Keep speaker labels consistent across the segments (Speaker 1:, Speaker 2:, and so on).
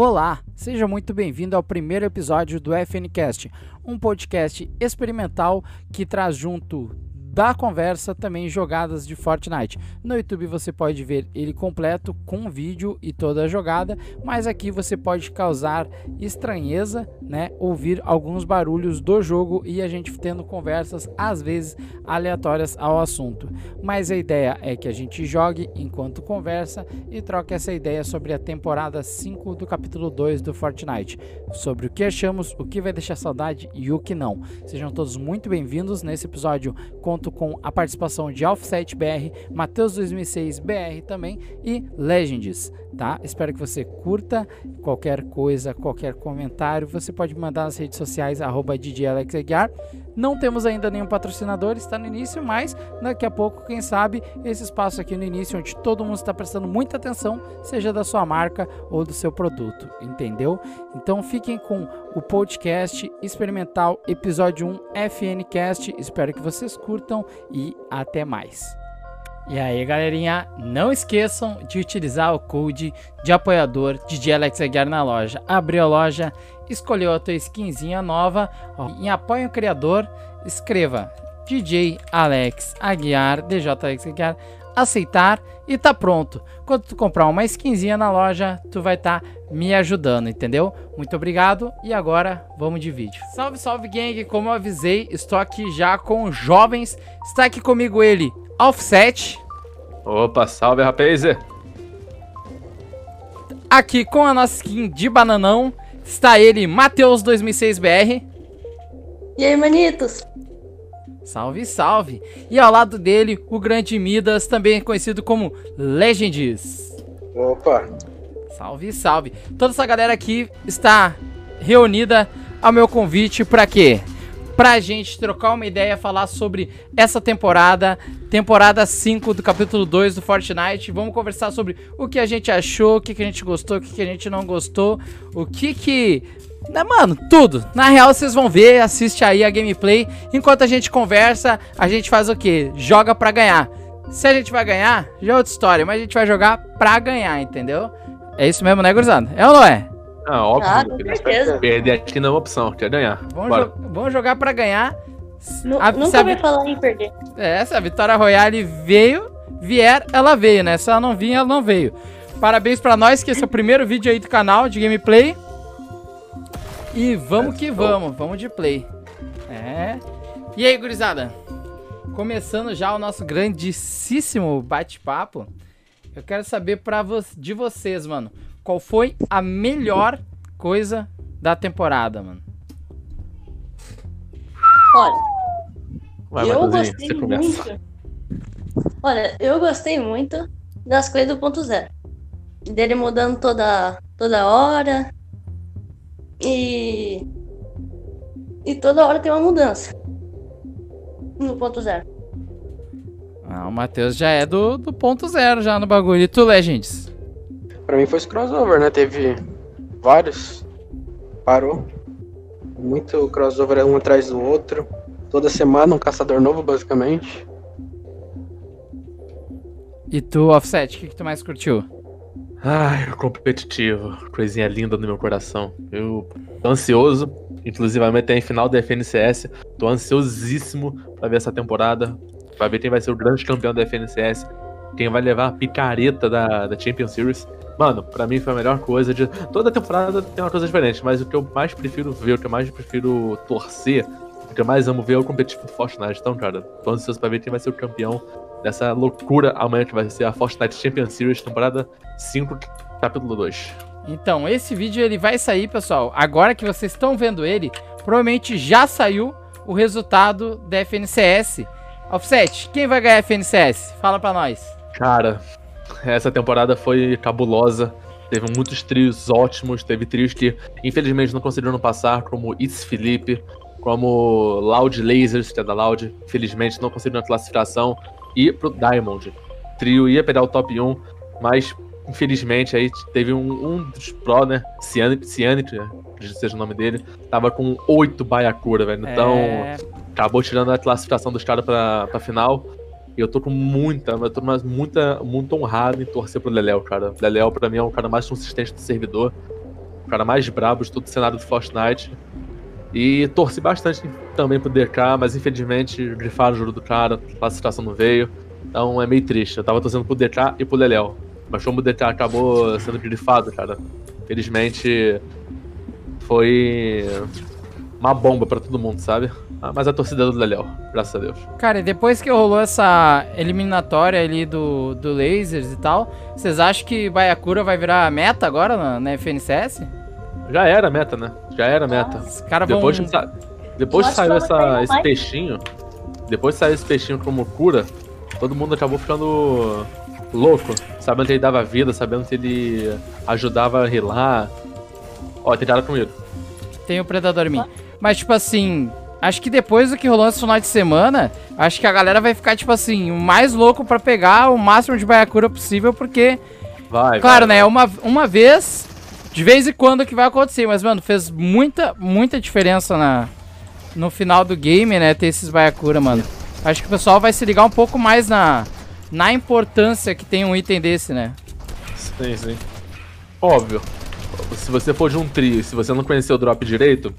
Speaker 1: Olá, seja muito bem-vindo ao primeiro episódio do FNCast, um podcast experimental que traz junto da conversa também jogadas de Fortnite. No YouTube você pode ver ele completo com vídeo e toda a jogada, mas aqui você pode causar estranheza, né? Ouvir alguns barulhos do jogo e a gente tendo conversas às vezes aleatórias ao assunto. Mas a ideia é que a gente jogue enquanto conversa e troque essa ideia sobre a temporada 5 do capítulo 2 do Fortnite, sobre o que achamos, o que vai deixar saudade e o que não. Sejam todos muito bem-vindos nesse episódio. Conto com a participação de Offset BR, Matheus 2006 BR também e Legends, tá? Espero que você curta qualquer coisa, qualquer comentário, você pode mandar nas redes sociais arroba DJ Alex Aguiar. Não temos ainda nenhum patrocinador, está no início, mas daqui a pouco, quem sabe, esse espaço aqui no início, onde todo mundo está prestando muita atenção, seja da sua marca ou do seu produto, entendeu? Então fiquem com o podcast experimental episódio 1 FNcast. Espero que vocês curtam e até mais. E aí, galerinha, não esqueçam de utilizar o code de apoiador de Alex Aguiar na loja. Abriu a loja, escolheu a tua skinzinha nova, ó, em apoio o criador, escreva DJ Alex Aguiar, DJ Alex Aguiar, aceitar e tá pronto. Quando tu comprar uma skinzinha na loja, tu vai estar tá me ajudando, entendeu? Muito obrigado e agora vamos de vídeo. Salve, salve gang, como eu avisei, estou aqui já com jovens. Está aqui comigo ele, Offset.
Speaker 2: Opa, salve rapaz.
Speaker 1: Aqui com a nossa skin de bananão está ele, Matheus 2006BR.
Speaker 3: E aí, manitos?
Speaker 1: Salve, salve! E ao lado dele, o grande Midas, também conhecido como Legends.
Speaker 4: Opa!
Speaker 1: Salve, salve! Toda essa galera aqui está reunida ao meu convite para quê? Pra gente trocar uma ideia, falar sobre essa temporada, temporada 5 do capítulo 2 do Fortnite. Vamos conversar sobre o que a gente achou, o que, que a gente gostou, o que, que a gente não gostou, o que que né, mano, tudo. Na real, vocês vão ver, assiste aí a gameplay. Enquanto a gente conversa, a gente faz o quê? Joga pra ganhar. Se a gente vai ganhar, já é outra história, mas a gente vai jogar pra ganhar, entendeu? É isso mesmo, né, gurizada? É ou não é?
Speaker 2: Ah, óbvio. Ah, com certeza. Perder aqui não é uma opção, quer ganhar.
Speaker 1: Vamos, jo vamos jogar pra ganhar.
Speaker 3: a, nunca vai falar em perder.
Speaker 1: É, se a Vitória Royale veio, vier, ela veio, né? Se ela não vir, ela não veio. Parabéns pra nós, que esse é o primeiro vídeo aí do canal de gameplay. E vamos que vamos, vamos de play. É. E aí, gurizada? Começando já o nosso grandíssimo bate-papo. Eu quero saber pra vo de vocês, mano. Qual foi a melhor coisa da temporada, mano?
Speaker 3: Olha, Vai, eu gostei muito. Olha, eu gostei muito das coisas do ponto zero. Dele mudando toda, toda hora, e. E toda hora tem uma mudança. No ponto zero.
Speaker 1: Ah, o Matheus já é do, do ponto zero já no bagulho. E tu, Legends?
Speaker 4: Pra mim foi esse crossover, né? Teve vários. Parou. Muito crossover um atrás do outro. Toda semana um caçador novo, basicamente.
Speaker 1: E tu, Offset, o que, que tu mais curtiu?
Speaker 2: Ai, o competitivo. Coisinha linda no meu coração. Eu tô ansioso, inclusivamente tem final da FNCS. Tô ansiosíssimo pra ver essa temporada. Pra ver quem vai ser o grande campeão da FNCS. Quem vai levar a picareta da, da Champions Series. Mano, pra mim foi a melhor coisa de. Toda temporada tem uma coisa diferente, mas o que eu mais prefiro ver, o que eu mais prefiro torcer, o que eu mais amo ver é o competitivo do Fortnite. Então, cara, tô ansioso pra ver quem vai ser o campeão dessa loucura amanhã que vai ser a Fortnite Champions Series, temporada 5, capítulo 2.
Speaker 1: Então, esse vídeo ele vai sair, pessoal. Agora que vocês estão vendo ele, provavelmente já saiu o resultado da FNCS. Offset, quem vai ganhar FNCS? Fala pra nós.
Speaker 2: Cara, essa temporada foi cabulosa. Teve muitos trios ótimos. Teve trios que, infelizmente, não conseguiram passar, como It's Felipe, como Loud Lasers, que é da Loud. Infelizmente, não conseguiram a classificação e pro Diamond. O trio ia pegar o top 1, mas infelizmente aí teve um, um dos pro, né? Cyanite, né? seja o nome dele, tava com 8 Baiacura, velho. Então, é... acabou tirando a classificação dos caras pra, pra final. E eu tô com muita, eu tô mais, muita, muito honrado em torcer pro Leléo, cara. Leléo, pra mim, é o cara mais consistente do servidor. o cara mais brabo de todo o cenário do Fortnite. E torci bastante também pro DK, mas infelizmente grifaram o juro do cara, a classificação não veio. Então é meio triste. Eu tava torcendo pro DK e pro Leléo. Mas como o DK acabou sendo grifado, cara, felizmente foi uma bomba para todo mundo, sabe? Ah, mas a torcida do Leléo, graças a Deus.
Speaker 1: Cara, e depois que rolou essa eliminatória ali do, do Lasers e tal, vocês acham que Baiacura vai virar meta agora na, na FNCS?
Speaker 2: Já era meta, né? Já era meta.
Speaker 1: Os caras
Speaker 2: Depois,
Speaker 1: vão...
Speaker 2: que, sa... depois que saiu essa, esse peixinho, depois que saiu esse peixinho como cura, todo mundo acabou ficando louco, sabendo que ele dava vida, sabendo que ele ajudava a rilar. Ó, tentaram comigo.
Speaker 1: Tem o Predador em mim. Mas, tipo assim, acho que depois do que rolou esse final de semana, acho que a galera vai ficar, tipo assim, mais louco pra pegar o máximo de Baiacura possível, porque.
Speaker 2: Vai,
Speaker 1: Claro,
Speaker 2: vai,
Speaker 1: né? Uma, uma vez, de vez em quando que vai acontecer, mas, mano, fez muita, muita diferença na, no final do game, né? Ter esses Baiacura, mano. Acho que o pessoal vai se ligar um pouco mais na, na importância que tem um item desse, né?
Speaker 2: Sim, sim. Óbvio. Se você for de um trio, se você não conhecer o drop direito,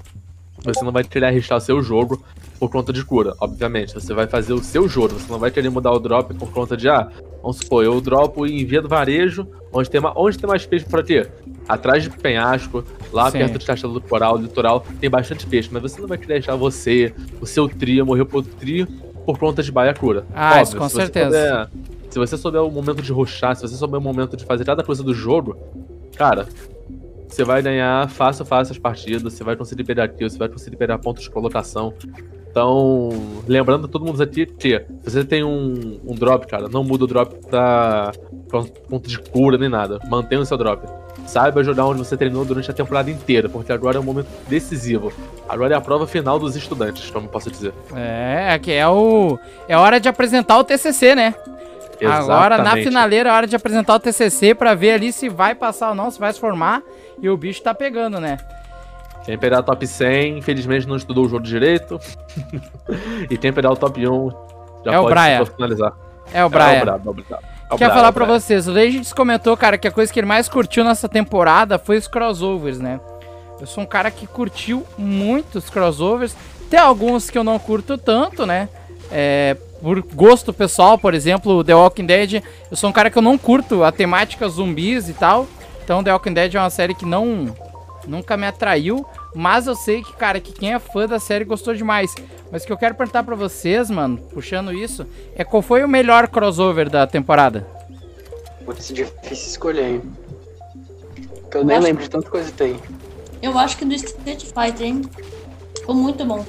Speaker 2: você não vai querer arriscar o seu jogo por conta de cura, obviamente. Você vai fazer o seu jogo, você não vai querer mudar o drop por conta de, ah, vamos supor, eu dropo em via do varejo, onde tem, ma onde tem mais peixe pra quê? Atrás de penhasco, lá
Speaker 1: Sim.
Speaker 2: perto de Castelo do Coral, litoral, tem bastante peixe, mas você não vai querer deixar você, o seu trio, morrer pro trio por conta de baia cura.
Speaker 1: Ah, isso com
Speaker 2: se você
Speaker 1: certeza.
Speaker 2: souber- se você souber o momento de rushar, se você souber o momento de fazer cada coisa do jogo, cara, você vai ganhar fácil, fácil as partidas, você vai conseguir pegar kills, você vai conseguir pegar pontos de colocação. Então, lembrando a todo mundo aqui que se você tem um, um drop, cara, não muda o drop pra ponto de cura nem nada. Mantenha o seu drop. Saiba jogar onde você treinou durante a temporada inteira, porque agora é um momento decisivo. Agora é a prova final dos estudantes, como eu posso dizer.
Speaker 1: É, que é o. É hora de apresentar o TCC, né? Agora, na
Speaker 2: Exatamente.
Speaker 1: finaleira, é hora de apresentar o TCC pra ver ali se vai passar ou não, se vai se formar. E o bicho tá pegando, né?
Speaker 2: Quem pegar top 100, infelizmente não estudou o jogo direito. e quem pegar o top 1 já
Speaker 1: É o
Speaker 2: pode se finalizar.
Speaker 1: É o Brian.
Speaker 2: É o Brabo,
Speaker 1: Quer
Speaker 2: Brabo,
Speaker 1: falar
Speaker 2: Brabo.
Speaker 1: vocês, o Legends comentou, cara, que a coisa que ele mais curtiu nessa temporada foi os crossovers, né? Eu sou um cara que curtiu muitos crossovers. Tem alguns que eu não curto tanto, né? É, por gosto pessoal, por exemplo, The Walking Dead. Eu sou um cara que eu não curto a temática zumbis e tal. Então The Walking Dead é uma série que não nunca me atraiu. Mas eu sei que, cara, que quem é fã da série gostou demais. Mas o que eu quero perguntar pra vocês, mano, puxando isso, é qual foi o melhor crossover da temporada?
Speaker 4: Putz, difícil escolher, hein? Porque eu nem
Speaker 3: Acho-
Speaker 4: lembro de tanta coisa que tem.
Speaker 3: Eu acho que do Street Fighter, hein? Ficou muito bom.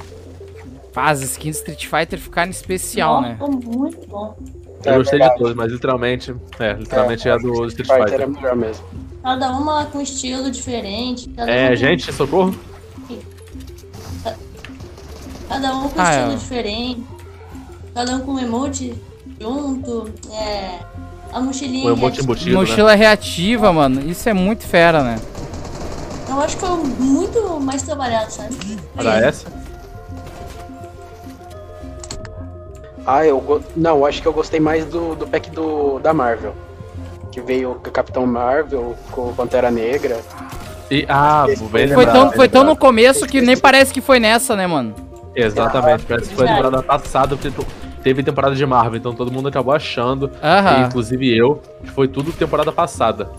Speaker 1: As skins Street Fighter ficaram especial,
Speaker 3: Nossa,
Speaker 1: né?
Speaker 3: Ficou muito bom.
Speaker 2: Eu
Speaker 4: É
Speaker 2: gostei
Speaker 4: verdade.
Speaker 2: de todos, mas literalmente, é, literalmente é, a do Street
Speaker 4: é
Speaker 2: Fighter.
Speaker 4: melhor mesmo.
Speaker 3: Cada uma com estilo diferente.
Speaker 2: É,
Speaker 3: com-
Speaker 2: gente, socorro.
Speaker 3: Cada um com
Speaker 1: Ah,
Speaker 3: estilo
Speaker 1: é.
Speaker 3: diferente. Cada um com emote junto. É. A mochilinha.
Speaker 2: O emote
Speaker 3: é-
Speaker 2: embutido, né?
Speaker 1: Mochila reativa, mano. Isso é muito fera, né?
Speaker 3: Eu acho que foi muito mais trabalhado, sabe?
Speaker 2: Era essa?
Speaker 4: Ah, eu go... não, eu acho que eu gostei mais do, do pack do, da Marvel. Que veio o Capitão Marvel, com o Pantera Negra.
Speaker 2: E, ah, bem
Speaker 1: Foi
Speaker 2: lembrado,
Speaker 1: tão, foi tão no começo que nem parece que foi nessa, né, mano?
Speaker 2: Exatamente, parece que foi a
Speaker 3: Verdade.
Speaker 2: temporada passada, porque tu- teve temporada de Marvel, então todo mundo acabou achando,
Speaker 1: Aham.
Speaker 2: inclusive eu, que foi tudo temporada passada.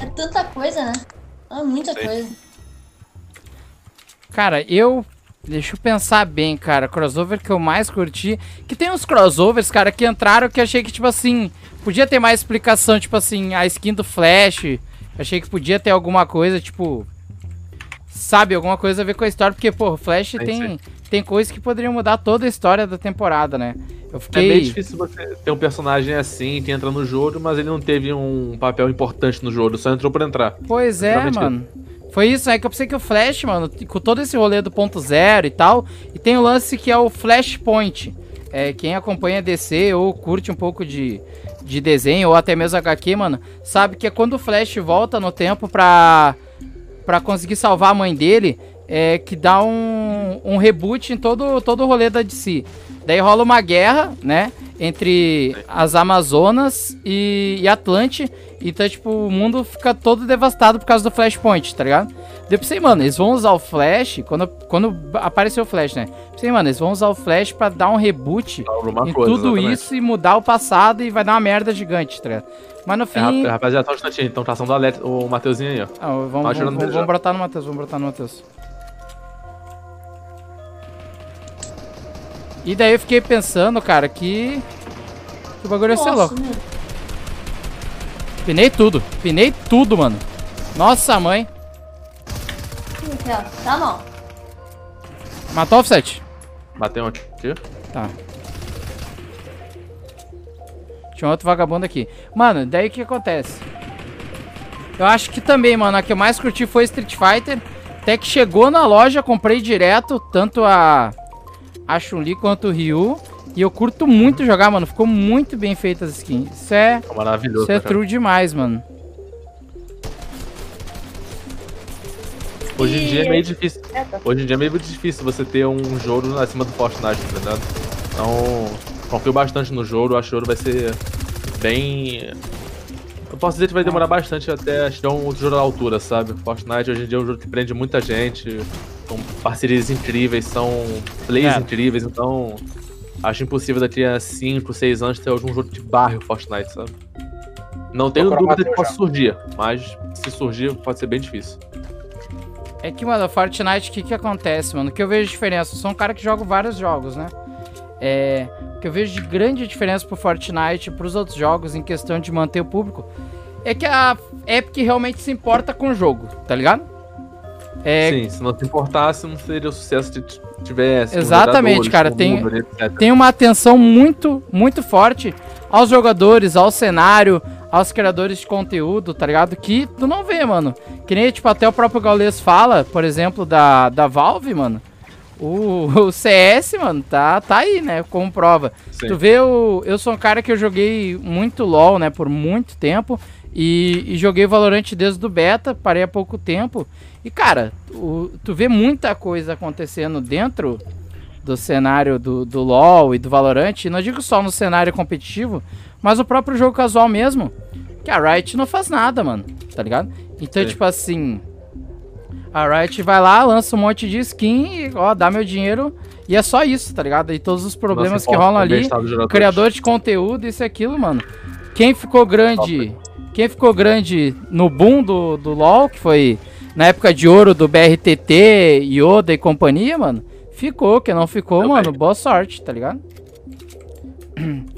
Speaker 3: É tanta coisa, né? É muita
Speaker 2: Sim.
Speaker 3: coisa.
Speaker 1: Cara, eu. Deixa eu pensar bem, cara. Crossover que eu mais curti. Que tem uns crossovers, cara, que entraram que achei que, tipo assim. Podia ter mais explicação, tipo assim, a skin do Flash. Achei que podia ter alguma coisa, tipo. Sabe, alguma coisa a ver com a história. Porque, pô, Flash
Speaker 2: Sim,
Speaker 1: tem, tem coisas que poderiam mudar toda a história da temporada, né? Eu
Speaker 2: É
Speaker 1: fiquei.
Speaker 2: bem difícil você ter um personagem assim que entra no jogo, mas ele não teve um papel importante no jogo, só entrou por entrar.
Speaker 1: Pois é, mano. Foi isso, é que eu pensei que o Flash, mano, com todo esse rolê do ponto zero e tal, e tem o lance que é o Flashpoint. É, quem acompanha DC ou curte um pouco de, de desenho, ou até mesmo HQ, mano, sabe que é quando o Flash volta no tempo pra, pra conseguir salvar a mãe dele, é que dá um, um reboot em todo, todo o rolê da DC. Daí rola uma guerra, né? Entre as Amazonas e, e Atlante. Então, tipo, o mundo fica todo devastado por causa do Flashpoint, tá ligado? Deu pra mano, eles vão usar o Flash, quando, quando apareceu o Flash, né? Pensei, mano, eles vão usar o Flash pra dar um reboot em coisa, tudo exatamente. isso e mudar o passado e vai dar uma merda gigante, tá ligado? Mas no é, fim...
Speaker 2: É, rapaziada, tá um instantinho, então tração tá do o Mateuzinho aí, ó.
Speaker 1: Ah, vamos, vamos, vamos, vamos brotar no Matheus, vamos brotar no Matheus. E daí eu fiquei pensando, cara, que... Que o bagulho ia ser louco. Pinei tudo. Pinei tudo, mano. Nossa, mãe.
Speaker 3: Tá bom.
Speaker 1: Matou o offset.
Speaker 2: Bateu um aqui.
Speaker 1: Tá. Tinha outro vagabundo aqui. Mano, daí o que acontece? Eu acho que também, mano, a que eu mais curti foi Street Fighter. Até que chegou na loja, comprei direto, tanto a a Chun-Li quanto o Ryu. E eu curto muito jogar, mano. Ficou muito bem feita as skins. Isso é,
Speaker 2: é maravilhoso.
Speaker 1: Isso é true demais, mano.
Speaker 2: Hoje em dia é meio difícil. Hoje em dia é meio difícil você ter um jogo acima do Fortnite, tá ligado? Então, confio bastante no jogo. Acho que o jogo vai ser bem. Eu posso dizer que vai demorar bastante até chegar um outro jogo à altura, sabe? Fortnite hoje em dia é um jogo que prende muita gente. São parcerias incríveis, são plays é. incríveis, então acho impossível daqui a 5, 6 anos ter algum jogo que barre o Fortnite, sabe? Não tenho dúvida que possa surgir, mas se surgir pode ser bem difícil.
Speaker 1: É que, mano, Fortnite, o que que acontece, mano? Que eu vejo diferença. Eu sou um cara que joga vários jogos, né? É, o que eu vejo de grande diferença pro Fortnite e pros outros jogos em questão de manter o público é que a Epic realmente se importa com o jogo, tá ligado?
Speaker 2: É... Sim, se não se importasse, não seria o sucesso que tivesse.
Speaker 1: Exatamente, cara. Tem, tem uma atenção muito, muito forte aos jogadores, ao cenário, aos criadores de conteúdo, tá ligado? Que tu não vê, mano. Que nem, tipo, até o próprio Gaules fala, por exemplo, da, da Valve, mano. O, o CS, mano, tá, tá aí, né? Como prova. Sim. Tu vê, o, eu sou um cara que eu joguei muito LoL, né? Por muito tempo. E, e joguei Valorant desde o beta, parei há pouco tempo. E, cara, o, tu vê muita coisa acontecendo dentro do cenário do, do LoL e do Valorant. E não digo só no cenário competitivo, mas o próprio jogo casual mesmo. Que a Riot não faz nada, mano. Tá ligado? Então, Sim. tipo assim. A Riot vai lá, lança um monte de skin e, ó, dá meu dinheiro. E é só isso, tá ligado? E todos os problemas Nossa, que rolam ali. Criador de conteúdo, isso e aquilo, mano. Quem ficou grande. Quem ficou grande no boom do, do LoL, que foi na época de ouro do BRTT, Yoda e companhia, mano, ficou. Quem não ficou, mano, boa sorte, tá ligado?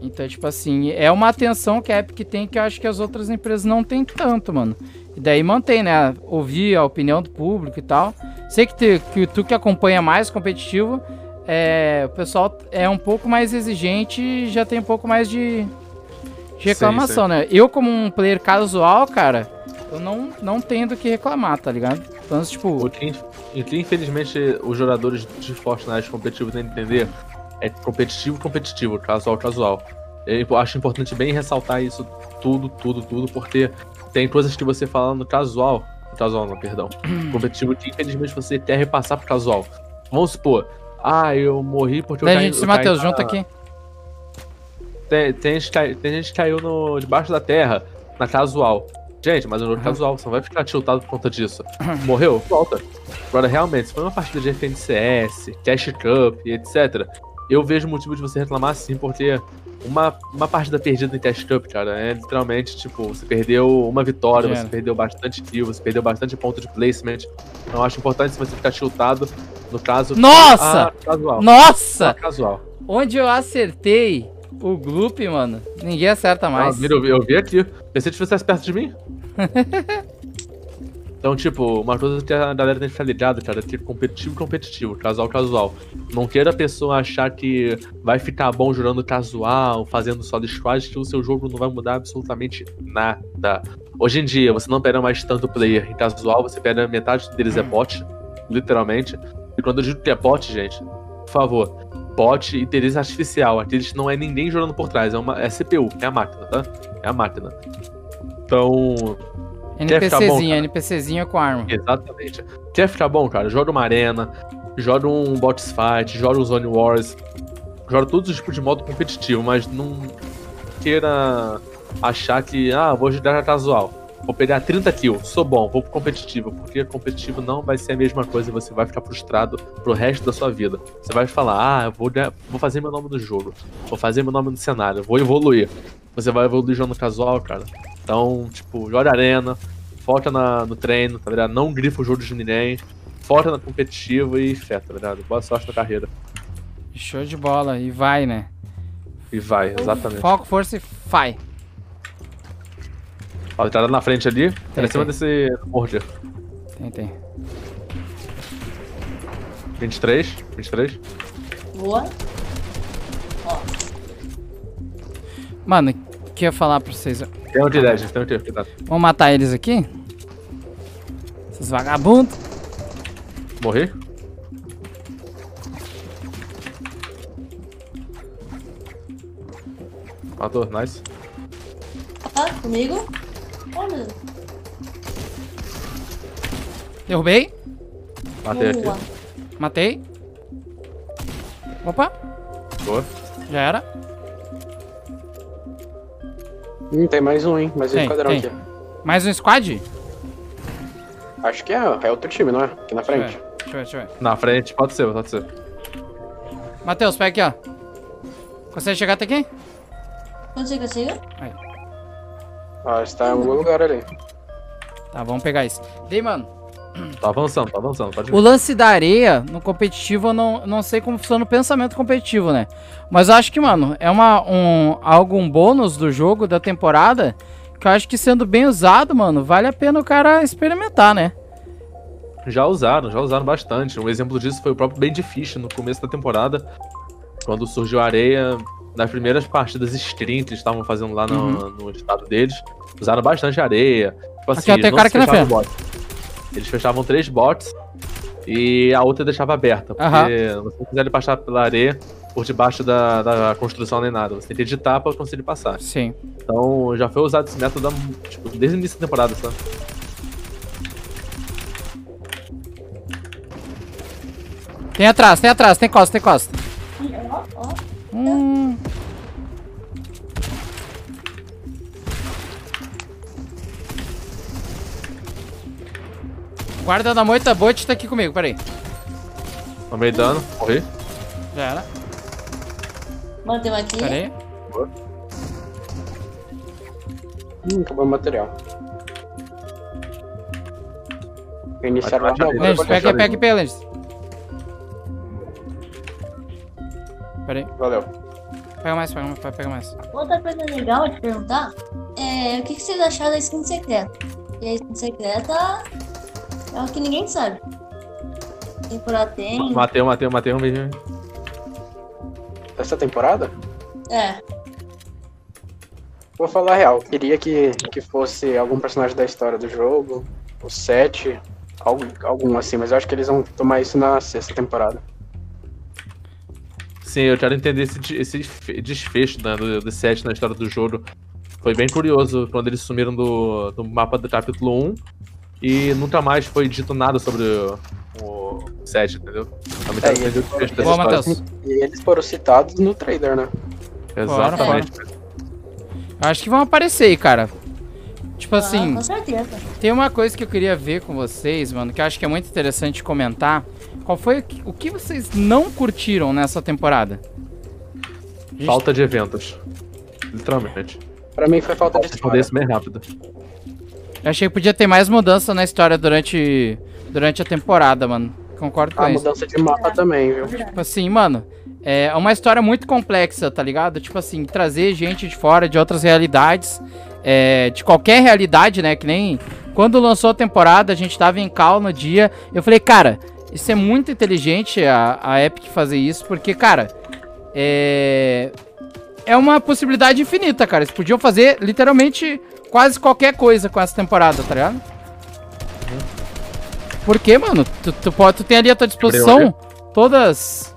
Speaker 1: Então, tipo assim, é uma atenção que a Epic tem que eu acho que as outras empresas não têm tanto, mano. E daí mantém, né? Ouvir a opinião do público e tal. Sei que, te, que tu que acompanha mais competitivo, é, o pessoal é um pouco mais exigente e já tem um pouco mais de, de reclamação, sim, sim. né? Eu, como um player casual, cara, eu não, não tenho do que reclamar, tá ligado? Então, tipo.
Speaker 2: O que, infelizmente os jogadores de Fortnite competitivo têm que entender é competitivo, competitivo, casual, casual. Eu acho importante bem ressaltar isso tudo, tudo, tudo, porque tem coisas que você fala no casual. Casual, não, perdão. competitivo que infelizmente você quer repassar pro casual. Vamos supor, ah, eu morri porque eu
Speaker 1: caí. Gente, se Matheus, junta aqui.
Speaker 2: Tem, tem, gente, tem gente que caiu no, debaixo da terra, na casual. Gente, mas é um jogo uhum. casual, você não vai ficar tiltado por conta disso. Morreu? Volta. Agora, realmente, se foi uma partida de FNCS, Cash Cup e etc., eu vejo motivo de você reclamar sim, porque uma, uma partida perdida em Cash Cup, cara, é literalmente, tipo, você perdeu uma vitória, você perdeu bastante kill, você perdeu bastante ponto de placement. Então, eu acho importante se você ficar tiltado, no caso...
Speaker 1: Nossa! casual. Nossa! casual. Onde eu acertei o Gloop, mano, ninguém acerta mais.
Speaker 2: Ah, eu, vi, eu vi aqui. Pensei que estivesse perto de mim. então, tipo, uma coisa que a galera tem que ficar ligada, cara, é que competitivo, competitivo, casual, casual. Não queira a pessoa achar que vai ficar bom jogando casual, fazendo só de squad, que o seu jogo não vai mudar absolutamente nada. Hoje em dia, você não pega mais tanto player em casual, você pega metade deles é bot, literalmente. E quando eu digo que é bot, gente, por favor, bot inteligência artificial. Aqueles não é ninguém jogando por trás, é uma é CPU, é a máquina, tá? É a máquina. Então.
Speaker 1: NPCzinho, NPCzinho com arma.
Speaker 2: Exatamente. Quer ficar bom, cara? Joga uma arena, joga um bots fight, joga um Zone Wars. joga todos os tipos de modo competitivo, mas não queira achar que, ah, vou jogar casual. Vou pegar 30 kills, sou bom, vou pro competitivo. Porque competitivo não vai ser a mesma coisa e você vai ficar frustrado pro resto da sua vida. Você vai falar, ah, vou, vou fazer meu nome no jogo, vou fazer meu nome no cenário, vou evoluir. Você vai evoluir jogando casual, cara. Então, tipo, joga arena, foca na, no treino, tá ligado? Não grifa o jogo de ninguém, foca no competitivo e fé, tá ligado? Boa sorte na carreira.
Speaker 1: Show de bola, e vai, né?
Speaker 2: E vai, exatamente.
Speaker 1: Foco, força e vai.
Speaker 2: Ó, ele tá na frente ali, tá em cima desse morder.
Speaker 1: Tem, tem.
Speaker 2: 23, 23.
Speaker 3: Boa. Ó.
Speaker 1: Mano, o que eu ia falar pra vocês?
Speaker 2: Tem um de 10, tem um de cuidado.
Speaker 1: Vamos matar eles aqui? Esses vagabundos.
Speaker 2: Morri? Matou, nice.
Speaker 3: Tá comigo? Deus.
Speaker 1: Derrubei.
Speaker 2: Matei
Speaker 3: Boa.
Speaker 2: aqui.
Speaker 1: Matei. Opa,
Speaker 2: Boa.
Speaker 1: já era.
Speaker 4: Hum, tem mais um, hein? Mais um
Speaker 1: Tem,
Speaker 4: esquadrão
Speaker 1: tem.
Speaker 4: aqui.
Speaker 1: Mais um squad?
Speaker 4: Acho que é, é outro time, não é? Aqui na
Speaker 1: Deixa eu
Speaker 4: frente.
Speaker 1: ver, deixa eu ver, deixa eu ver.
Speaker 2: Na frente, pode ser, pode ser.
Speaker 1: Matheus, pega aqui, ó. Consegue chegar até aqui?
Speaker 3: Consigo, consigo?
Speaker 4: Ah, está em algum lugar ali.
Speaker 1: Tá, vamos pegar isso. Daí, mano,
Speaker 2: Tá avançando, tá avançando, pode
Speaker 1: o lance da areia no competitivo, eu não, não sei como funciona o pensamento competitivo, né? Mas eu acho que, mano, é uma, um, algo, um bônus do jogo, da temporada, que eu acho que sendo bem usado, mano, vale a pena o cara experimentar, né?
Speaker 2: Já usaram, já usaram bastante. Um exemplo disso foi o próprio Band Fish no começo da temporada. Quando surgiu a areia, nas primeiras partidas stream que eles estavam fazendo lá no, no estado deles, usaram bastante areia. Tipo assim,
Speaker 1: Aqui,
Speaker 2: eles
Speaker 1: cara na
Speaker 2: fechavam bots. Eles fechavam três bots e a outra deixava aberta. Porque
Speaker 1: Aham.
Speaker 2: você não quiser passar pela areia por debaixo da, da construção nem nada. Você tem que editar pra conseguir passar.
Speaker 1: Sim.
Speaker 2: Então já foi usado esse método tipo, desde o início da temporada, sabe?
Speaker 1: Tem atrás, tem atrás, tem costa, tem costa. Hum. Guarda da moita bote tá aqui comigo, peraí.
Speaker 2: Tomei dano, morri.
Speaker 1: Já era,
Speaker 3: Bateu aqui.
Speaker 1: peraí.
Speaker 4: Hum, acabou o material.
Speaker 2: Vai.
Speaker 1: Lendes,
Speaker 2: pode
Speaker 1: pega pega aqui, pega Lendes. Peraí,
Speaker 4: Valeu.
Speaker 1: pega mais, pega mais, pega mais.
Speaker 3: Outra coisa legal de perguntar é o que, que vocês acharam da skin secreta? E a skin secreta é o que ninguém sabe. Temporada tem.
Speaker 2: Matei, um, matei, um, matei um mesmo.
Speaker 4: Essa temporada?
Speaker 3: É.
Speaker 4: Vou falar a real. Queria que, que fosse algum personagem da história do jogo. O 7. Algum, algum assim, mas eu acho que eles vão tomar isso na sexta temporada.
Speaker 2: Sim, eu quero entender esse, esse desfe- desfecho né, do, do set na história do jogo. Foi bem curioso quando eles sumiram do, do mapa do capítulo 1 e nunca mais foi dito nada sobre o, o set, entendeu? Também quero
Speaker 4: É, e
Speaker 2: entender o desfecho dessa
Speaker 1: Boa,
Speaker 2: história.
Speaker 1: Matheus.
Speaker 4: E eles foram citados no trailer, né?
Speaker 2: Exatamente.
Speaker 1: Acho que vão aparecer aí, cara. Tipo
Speaker 3: Ah,
Speaker 1: assim,
Speaker 3: com certeza.
Speaker 1: tem uma coisa que eu queria ver com vocês, mano, que eu acho que é muito interessante comentar. Qual foi o que, vocês não curtiram nessa temporada? Gente,
Speaker 2: Falta de eventos. Literalmente.
Speaker 4: Pra mim foi falta de história.
Speaker 2: isso bem rápido.
Speaker 1: Eu achei que podia ter mais mudança na história durante, durante a temporada, mano. Concordo com
Speaker 4: A
Speaker 1: isso.
Speaker 4: mudança de mapa também, viu?
Speaker 1: Tipo assim, mano, é uma história muito complexa, tá ligado? Tipo assim, trazer gente de fora, de outras realidades, é, de qualquer realidade, né? Que nem quando lançou a temporada, a gente tava em cal no dia. Eu falei, cara, isso é muito inteligente a, a Epic fazer isso, porque, cara, é. É uma possibilidade infinita, cara. Eles podiam fazer literalmente quase qualquer coisa com essa temporada, tá ligado? Porque, mano, tu, tu, pode, tu tem ali à tua disposição todas.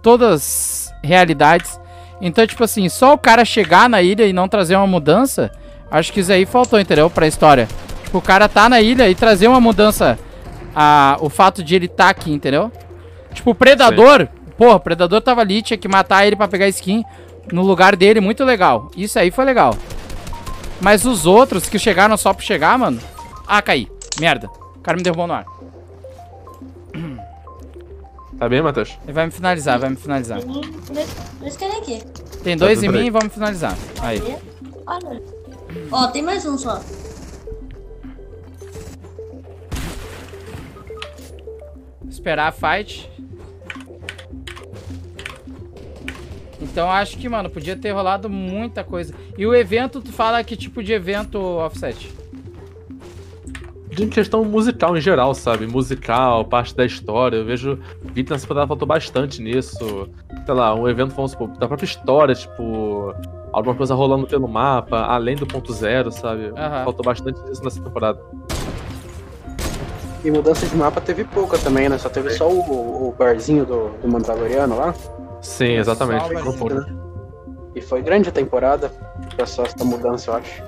Speaker 1: Todas realidades. Então, tipo assim, só o cara chegar na ilha e não trazer uma mudança, acho que isso aí faltou, entendeu? Pra história. Tipo, o cara tá na ilha e trazer uma mudança. A, o fato de ele tá aqui, entendeu? Tipo, o Predador. Porra, o Predador tava ali, tinha que matar ele pra pegar skin no lugar dele, muito legal. Isso aí foi legal. Mas os outros que chegaram só pra chegar, mano... Ah, caí. Merda. O cara me derrubou no ar.
Speaker 2: Tá bem, Matheus?
Speaker 1: Ele vai me finalizar, vai me finalizar.
Speaker 3: Dois caras aqui.
Speaker 1: Tem dois tá em mim e vamos finalizar. Aí.
Speaker 3: Ó, tem mais um só.
Speaker 1: Esperar a fight. Então acho que, mano, podia ter rolado muita coisa. E o evento, tu fala que tipo de evento offset?
Speaker 2: De questão musical em geral, sabe? Musical, parte da história. Eu vejo. Vi que nessa temporada faltou bastante nisso. Sei lá, um evento, vamos supor, da própria história, tipo. Alguma coisa rolando pelo mapa, além do ponto zero, sabe? Uhum. Faltou bastante disso nessa temporada.
Speaker 4: E mudança de mapa teve pouca também, né? Só teve só o, o barzinho do, do Mandaloriano lá.
Speaker 2: Sim, exatamente.
Speaker 4: Foi né? E foi grande a temporada, pra só essa mudança, eu acho.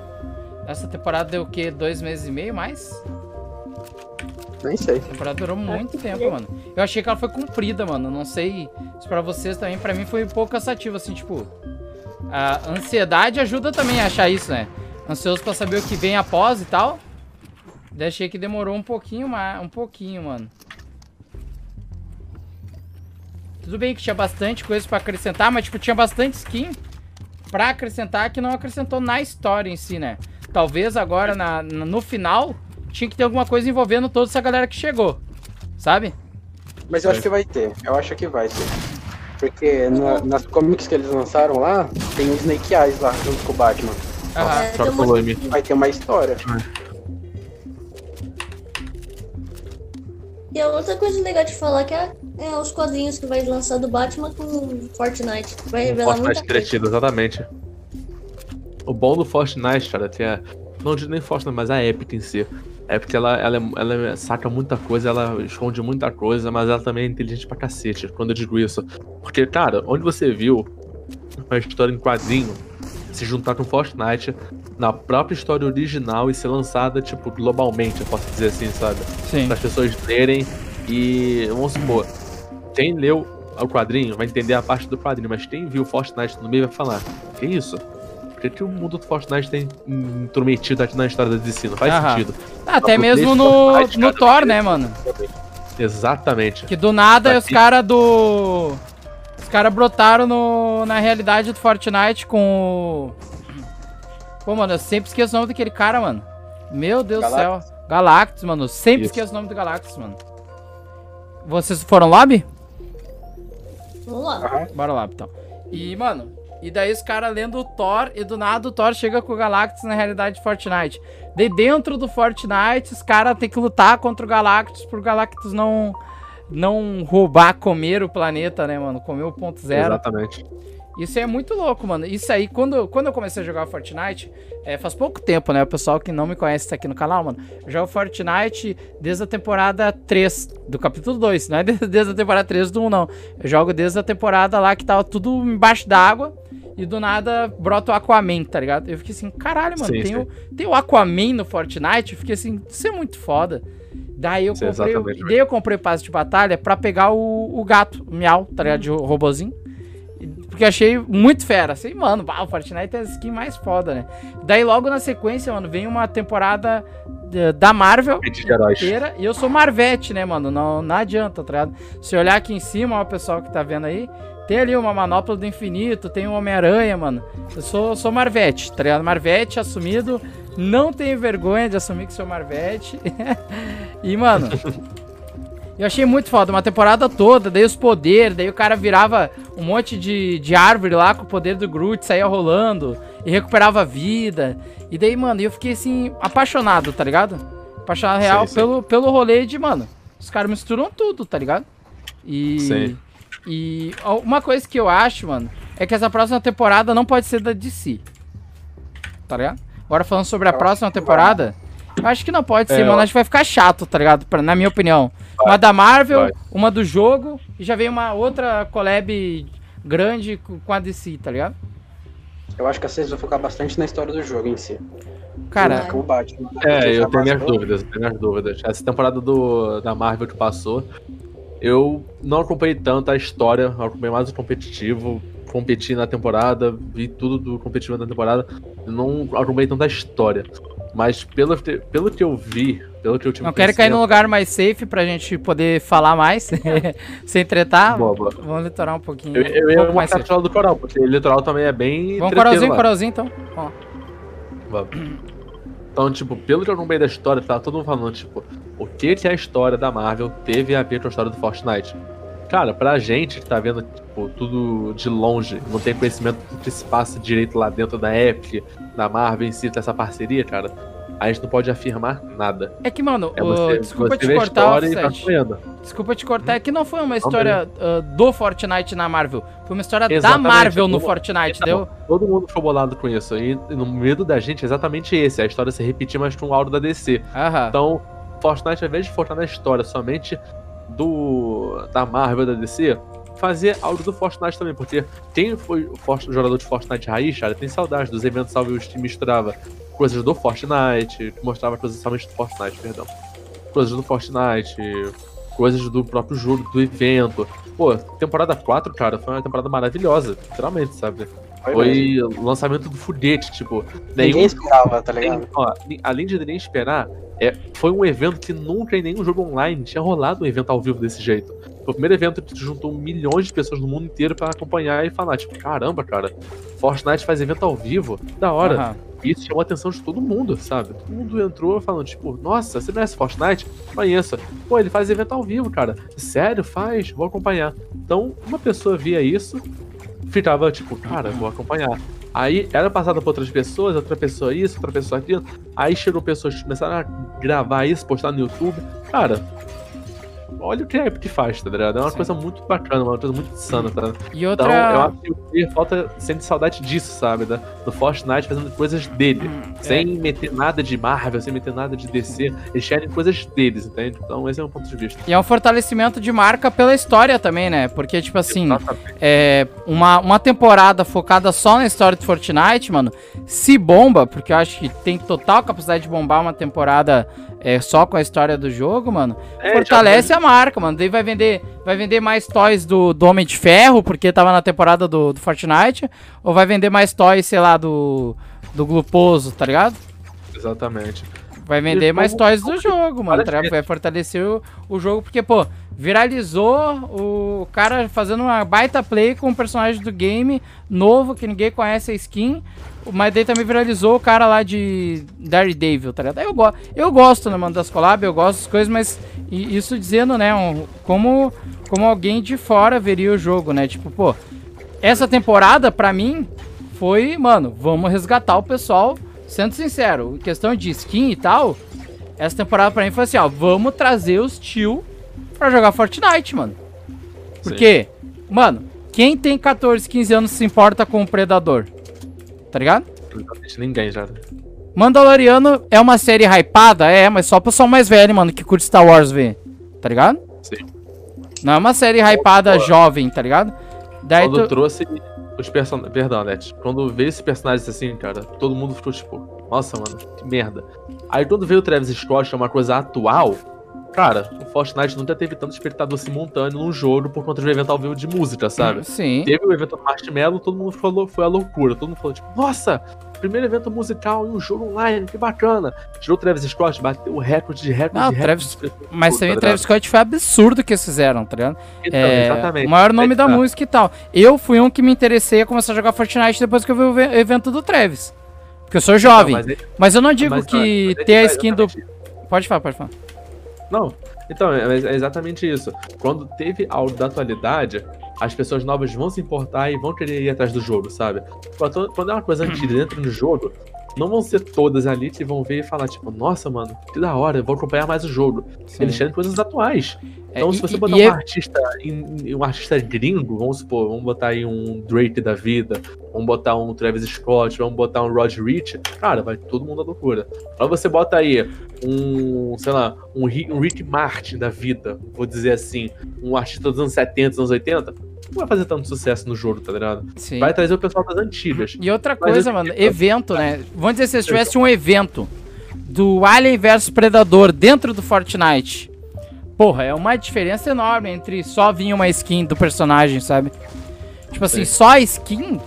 Speaker 1: Essa temporada deu o quê? Dois meses e meio mais?
Speaker 4: Nem sei. A
Speaker 1: temporada durou muito tempo, mano. Eu achei que ela foi comprida, mano. Não sei se pra vocês também. Pra mim foi um pouco cansativo, assim, tipo... A ansiedade ajuda também a achar isso, né? Ansioso pra saber o que vem após e tal. Daí achei que demorou um pouquinho mais, um pouquinho, mano. Tudo bem que tinha bastante coisa pra acrescentar, mas tipo, tinha bastante skin pra acrescentar que não acrescentou na história em si, né? Talvez agora, na, no final, tinha que ter alguma coisa envolvendo toda essa galera que chegou, sabe?
Speaker 4: Mas eu acho que vai ter, eu acho que vai ter. Porque na, nas comics que eles lançaram lá, tem o Snake Eyes lá, junto com o Batman.
Speaker 1: Ah,
Speaker 4: é, vai ter uma história.
Speaker 3: E a outra coisa legal de falar que é, é os quadrinhos que vai lançar do Batman com Fortnite. Vai revelar Fortnite muita
Speaker 2: crescido, exatamente. O bom do Fortnite, cara, tem a. Não digo nem Fortnite, mas a Epic em si. A Epic, ela, ela, ela saca muita coisa, ela esconde muita coisa, mas ela também é inteligente pra cacete quando eu digo isso. Porque, cara, onde você viu uma história em quadrinho se juntar com Fortnite na própria história original e ser lançada, tipo, globalmente, eu posso dizer assim, sabe?
Speaker 1: Sim.
Speaker 2: Para as pessoas lerem e, vamos supor, quem leu o quadrinho vai entender a parte do quadrinho, mas quem viu Fortnite no meio vai falar: Que isso? Por que, que o mundo do Fortnite tem intrometido aqui na história da DC? Não faz Aham. sentido.
Speaker 1: Até mesmo no, no Thor, né, mano?
Speaker 2: Exatamente.
Speaker 1: Que do nada os caras do. Os caras brotaram no, na realidade do Fortnite com o. Pô, mano, eu sempre esqueço o nome daquele cara, mano. Meu Deus do céu. Galactus, mano. Sempre Isso. esqueço o nome do Galactus, mano. Vocês foram lobby?
Speaker 3: Vamos lá.
Speaker 1: Bora lá, então. E, mano, e daí os caras lendo o Thor e do nada o Thor chega com o Galactus na realidade de Fortnite. Daí dentro do Fortnite os caras têm que lutar contra o Galactus pro Galactus não não roubar, comer o planeta, né, mano? Comer o ponto zero.
Speaker 2: Exatamente.
Speaker 1: Isso é muito louco, mano. Isso aí, quando, quando eu comecei a jogar Fortnite, é, faz pouco tempo, né? O pessoal que não me conhece tá aqui no canal, mano. Eu jogo Fortnite desde a temporada 3, do capítulo 2. Não é desde a temporada 3 do 1, não. Eu jogo desde a temporada lá que tava tudo embaixo d'água. E do nada brota o Aquaman, tá ligado? Eu fiquei assim, caralho, mano, sim, tem, sim. O, tem o Aquaman no Fortnite? Eu fiquei assim, isso é muito foda. Daí eu comprei, daí eu comprei o passe de batalha pra pegar o, o gato, o miau, tá ligado? De robozinho. Porque achei muito fera. Assim, mano, bah, o Fortnite é a skin mais foda, né? Daí logo na sequência, mano, vem uma temporada da Marvel inteira. E eu sou Marvete, né, mano? Não, não adianta, tá ligado? Se olhar aqui em cima, ó, o pessoal que tá vendo aí, tem ali uma manopla do infinito, tem um Homem-Aranha, mano. Eu sou, sou Marvete, tá ligado? Marvete assumido. Não tenho vergonha de assumir que sou Marvete. e, mano, eu achei muito foda. Uma temporada toda, daí os poderes, daí o cara virava um monte de, de árvore lá com o poder do Groot, saía rolando e recuperava a vida. E daí, mano, eu fiquei assim, apaixonado, tá ligado? Apaixonado real Pelo, pelo rolê de, mano, os caras misturam tudo, tá ligado? E. Sim. E uma coisa que eu acho, mano, é que essa próxima temporada não pode ser da DC. Tá ligado? Agora falando sobre a próxima temporada, eu acho que não pode ser, é, mano. Acho que vai ficar chato, tá ligado? Pra, na minha opinião. Vai, uma da Marvel, vai. uma do jogo, e já vem uma outra collab grande com a DC, tá ligado?
Speaker 4: Eu acho que a vocês vão focar bastante na história do jogo em si.
Speaker 1: Cara,
Speaker 2: é, eu tenho minhas dúvidas, eu tenho minhas dúvidas. Essa temporada do, da Marvel que passou, Eu não acompanhei tanto a história, acompanhei mais o competitivo, competi na temporada, vi tudo do competitivo na temporada, não acompanhei tanto a história. Mas pelo, pelo que eu vi, pelo que eu tive
Speaker 1: Não quero cair num lugar mais safe pra gente poder falar mais, sem tretar. Boa, boa. Vamos litorar um pouquinho.
Speaker 2: Eu, eu ia um capturar do coral, porque o litoral também é bem.
Speaker 1: Vamos coralzinho, lá. coralzinho então. Ó.
Speaker 2: Vamos. Então, tipo, pelo que eu acompanhei da história, tá todo mundo falando, tipo, o que que a história da Marvel teve a ver com a história do Fortnite? Cara, pra gente que tá vendo, tipo, tudo de longe, não tem conhecimento do que se passa direito lá dentro da Epic, da Marvel em si, dessa parceria, cara, a gente não pode afirmar nada.
Speaker 1: É que, mano, é você, desculpa te cortar, tá Desculpa te cortar, é que não foi uma história uh, do Fortnite na Marvel. Foi uma história exatamente, da Marvel no Fortnite, então, deu?
Speaker 2: Todo mundo ficou bolado com isso. E no medo da gente é exatamente esse. A história se repetir, mas com o áudio da DC.
Speaker 1: Aham.
Speaker 2: Então, Fortnite, ao invés de focar na história somente do da Marvel da DC, fazer algo do Fortnite também, porque quem foi o jogador de Fortnite raiz, cara, tem saudade dos eventos salve o Steam misturava coisas do Fortnite, mostrava coisas somente do Fortnite, perdão. Coisas do Fortnite, coisas do próprio jogo, do evento. Pô, temporada 4, cara, foi uma temporada maravilhosa, literalmente, sabe? Foi o lançamento do foguete, tipo.
Speaker 4: Ninguém nenhum, esperava, tá ligado?
Speaker 2: Nem, ó, além de nem esperar, é, foi um evento que nunca em nenhum jogo online tinha rolado um evento ao vivo desse jeito. Foi o primeiro evento que juntou milhões de pessoas no mundo inteiro para acompanhar e falar, tipo, caramba, cara, Fortnite faz evento ao vivo, da hora. Uhum. E isso chamou a atenção de todo mundo, sabe? Todo mundo entrou falando, tipo, nossa, você conhece Fortnite? Conheça. Pô, ele faz evento ao vivo, cara. Sério? Faz? Vou acompanhar. Então, uma pessoa via isso, ficava, tipo, cara, vou acompanhar. Aí era passada por outras pessoas, outra pessoa isso, outra pessoa aquilo. Aí chegou pessoas que começaram a gravar isso, postar no YouTube. Cara, olha o que a Epic faz, tá ligado? É uma Sim. coisa muito bacana, uma coisa muito insana, tá?
Speaker 1: E outra...
Speaker 2: Então, eu acho que o player falta, sente saudade disso, sabe? Da, do Fortnite fazendo coisas dele. Hum, sem é. meter nada de Marvel, sem meter nada de DC. Eles querem coisas deles, entende? Então, esse é um ponto de vista.
Speaker 1: E é um fortalecimento de marca pela história também, né? Porque, tipo assim, é, uma, uma temporada focada só na história do Fortnite, mano, se bomba, porque eu acho que tem total capacidade de bombar uma temporada é, só com a história do jogo, mano, é, fortalece a marca, mano. Daí vai vender, vai vender mais toys do, do Homem de Ferro, porque tava na temporada do, do Fortnite, ou vai vender mais toys, sei lá, do, do Gluposo, tá ligado?
Speaker 2: Exatamente.
Speaker 1: Vai vender mais toys do jogo, mano. Tá vai fortalecer o, o jogo, porque, pô, viralizou o cara fazendo uma baita play com um personagem do game novo, que ninguém conhece a skin. Mas daí também viralizou o cara lá de Daredevil, tá ligado? Eu, go eu gosto, né, mano, das collabs, eu gosto das coisas, mas isso dizendo, né, um, como, como alguém de fora veria o jogo, né? Tipo, pô, essa temporada, pra mim, foi, mano, vamos resgatar o pessoal. Sendo sincero, questão de skin e tal, essa temporada pra mim foi assim, ó, vamos trazer os tio pra jogar Fortnite, mano. Porque, Sim. mano, quem tem 14, 15 anos se importa com o Predador? tá ligado?
Speaker 2: Ninguém já.
Speaker 1: Mandaloriano é uma série hypada? É, mas só pro pessoal mais velho, mano, que curte Star Wars ver. Tá ligado?
Speaker 2: Sim.
Speaker 1: Não é uma série hypada jovem, tá ligado?
Speaker 2: Daí Quando tu... trouxe os personagens. Perdão, Net. Quando veio esses personagens assim, cara, todo mundo ficou tipo, nossa, mano, que merda. Aí quando veio o Travis Scott, é uma coisa atual, Cara, o Fortnite nunca teve tanto espectador simultâneo num jogo por conta de um evento ao vivo de música, sabe?
Speaker 1: Sim.
Speaker 2: Teve o evento do Marshmallow, todo mundo falou, foi a loucura. Todo mundo falou, tipo, nossa, primeiro evento musical em um jogo online, que bacana. Tirou o Travis Scott, bateu o recorde de recorde
Speaker 1: Não,
Speaker 2: de
Speaker 1: Travis... Mas também o tá Travis Scott foi absurdo que eles fizeram, tá ligado? Então, é, exatamente. O maior nome é da tá. música e tal. Eu fui um que me interessei a começar a jogar Fortnite depois que eu vi o evento do Travis. Porque eu sou jovem. Então, mas, ele... mas, eu não digo mas, que ter a skin do. Pode falar, pode falar.
Speaker 2: Não, então, é, é exatamente isso. Quando teve algo da atualidade, as pessoas novas vão se importar e vão querer ir atrás do jogo, sabe? Quando é uma coisa antiga dentro do jogo, não vão ser todas ali que vão ver e falar, tipo, nossa, mano, que da hora, eu vou acompanhar mais o jogo. Sim. Eles querem coisas atuais. É, então, é, se você botar um é... artista um artista gringo, vamos supor, vamos botar aí um Drake da vida, vamos botar um Travis Scott, vamos botar um Rod Rich, cara, vai todo mundo à loucura. Aí você bota aí um, sei lá, um, um Rick Martin da vida, vou dizer assim, um artista dos anos 70, dos anos 80, não vai fazer tanto sucesso no jogo, tá ligado?
Speaker 1: Sim.
Speaker 2: Vai trazer o pessoal das antigas.
Speaker 1: E outra coisa, mano, evento, né? Vamos dizer, se tivesse um evento do Alien vs Predador dentro do Fortnite, porra, é uma diferença enorme entre só vir uma skin do personagem, sabe? Tipo assim, Sim. só a skin,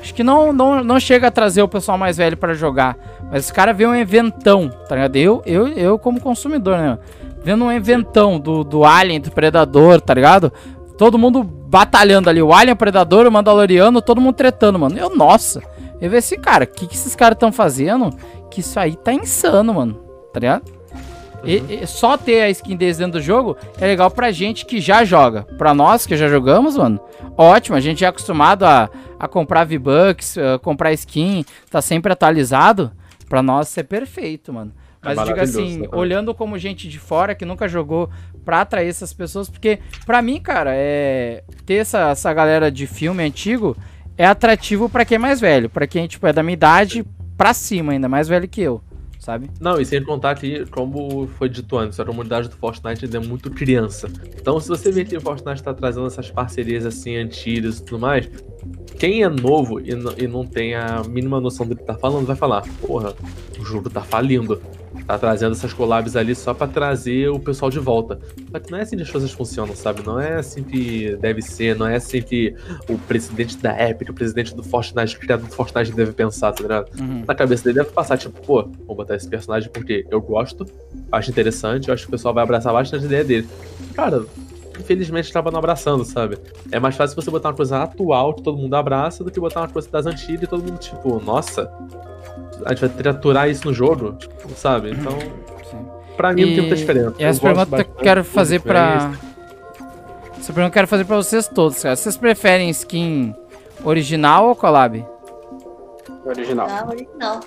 Speaker 1: acho que não, não, não chega a trazer o pessoal mais velho para jogar. Mas os caras vê um eventão, tá ligado? Eu, eu, eu como consumidor, né? Vendo um eventão do, do Alien, do Predador, tá ligado? Todo mundo batalhando ali. O Alien, o Predador, o Mandaloriano, todo mundo tretando, mano. Eu, nossa. Eu vi assim, cara, o que, que esses caras estão fazendo? Que isso aí tá insano, mano. Tá ligado? Uhum. E, e, só ter a skin deles dentro do jogo é legal pra gente que já joga. Pra nós que já jogamos, mano, ótimo. A gente é acostumado a, a comprar V-Bucks, comprar skin, tá sempre atualizado. Pra nós isso é perfeito, mano. É Mas é diga assim, né? olhando como gente de fora que nunca jogou pra atrair essas pessoas, porque pra mim, cara, é ter essa, essa galera de filme antigo é atrativo para quem é mais velho, para quem tipo é da minha idade pra cima ainda, mais velho que eu sabe?
Speaker 2: Não, e sem contar que, como foi dito antes, a comunidade do Fortnite ainda é muito criança. Então, se você vê que o Fortnite tá trazendo essas parcerias assim antigas e tudo mais, quem é novo e, e não tem a mínima noção do que tá falando, vai falar: porra, o jogo tá falindo tá trazendo essas collabs ali só para trazer o pessoal de volta. Só que não é assim que as coisas funcionam, sabe? Não é assim que deve ser, não é assim que o presidente da Epic, o presidente do Fortnite, o criador do Fortnite deve pensar, tá ligado? Uhum. Na cabeça dele deve passar, tipo, pô, vou botar esse personagem porque eu gosto, acho interessante, acho que o pessoal vai abraçar bastante a ideia dele. Cara, infelizmente acaba não abraçando, sabe? É mais fácil você botar uma coisa atual que todo mundo abraça do que botar uma coisa das antigas e todo mundo, tipo, nossa, a gente vai triturar isso no jogo, sabe? Então, Sim. pra mim e... não tem muita diferença.
Speaker 1: E essa pergunta que eu quero fazer pra. Essa pergunta que eu quero fazer pra vocês todos, cara. Vocês preferem skin original ou collab?
Speaker 4: Original.
Speaker 3: Ah, original.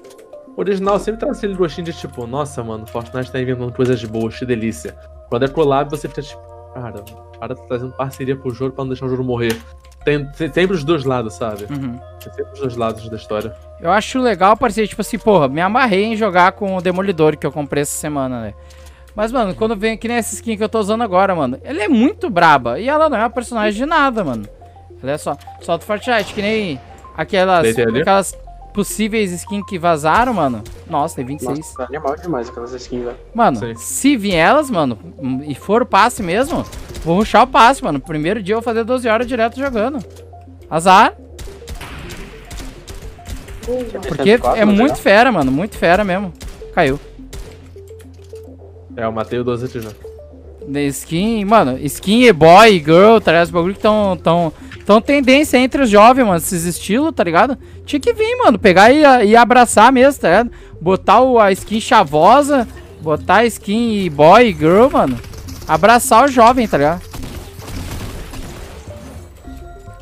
Speaker 2: Original sempre traz aquele gostinho de tipo, nossa, mano, Fortnite tá inventando coisas boas, que delícia. Quando é collab, você fica tipo, cara, o cara tá trazendo parceria pro jogo pra não deixar o jogo morrer. Tem, tem sempre os dois lados, sabe? Uhum. Tem sempre os dois lados da história.
Speaker 1: Eu acho legal parecer, tipo assim, porra, me amarrei em jogar com o Demolidor que eu comprei essa semana, né? Mas, mano, quando vem aqui nessa skin que eu tô usando agora, mano, ela é muito braba. E ela não é uma personagem de nada, mano. Ela é só, só do Fortnite, que nem aquelas, aquelas possíveis skins que vazaram, mano. Nossa, tem 26. Nossa,
Speaker 4: tá animal demais aquelas skins, velho.
Speaker 1: Mano, Sim. se vier elas, mano, e for o passe mesmo, vou ruxar o passe, mano. Primeiro dia eu vou fazer 12 horas direto jogando. Azar. Porque é muito fera, mano. Muito fera mesmo. Caiu.
Speaker 2: É, eu matei o 12 aqui já.
Speaker 1: Skin, mano, skin e boy, girl, tá ligado? Os bagulho que tão, tão, tão tendência entre os jovens, mano, esses estilos, tá ligado? Tinha que vir, mano, pegar e, e abraçar mesmo, tá ligado? Botar o, a skin chavosa, botar a skin boy, girl, mano. Abraçar o jovem, tá ligado?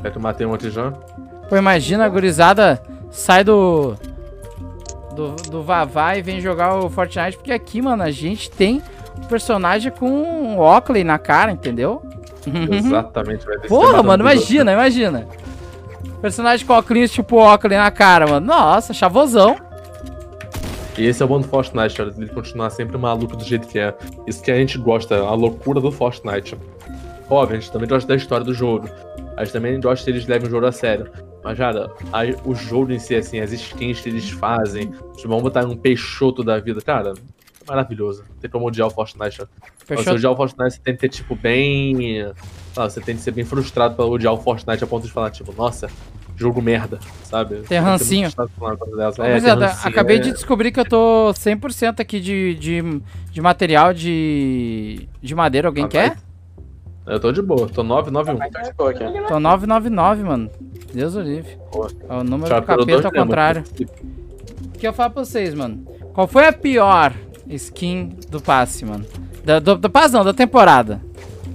Speaker 2: É que eu matei um monte já?
Speaker 1: Pô, imagina a gurizada sai do, do, do Vavá e vem jogar o Fortnite, porque aqui, mano, a gente tem um personagem com um Oakley na cara, entendeu?
Speaker 2: Exatamente, vai
Speaker 1: Porra, mano, imagina, imagina. Personagem com óculos tipo Oakley na cara, mano. Nossa, chavosão.
Speaker 2: E esse é o bom do Fortnite, cara. Ele continuar sempre maluco do jeito que é. Isso que a gente gosta, a loucura do Fortnite. Óbvio, a gente também gosta da história do jogo. A gente também gosta que eles levem o jogo a sério. Mas, cara, aí, o jogo em si, assim, as skins que eles fazem, tipo, vamos botar um peixoto da vida, cara, é maravilhoso. Tem como odiar o Fortnite. Peixoto... Você odiar o Fortnite, você tem que ter, tipo, bem. Ah, você tem que ser bem frustrado pra odiar o Fortnite a ponto de falar, tipo, nossa, jogo merda, sabe?
Speaker 1: Tem rancinho. É, rancinho acabei é... de descobrir que eu tô 100% aqui de, de, de material de, de madeira. Alguém ah, quer?
Speaker 2: Eu tô de boa, tô 991.
Speaker 1: Tô 999, mano. Deus o livre. É o número Já do capeta ao contrário. O que eu falo pra vocês, mano? Qual foi a pior skin do passe, mano? Da, do, do passe não, da temporada.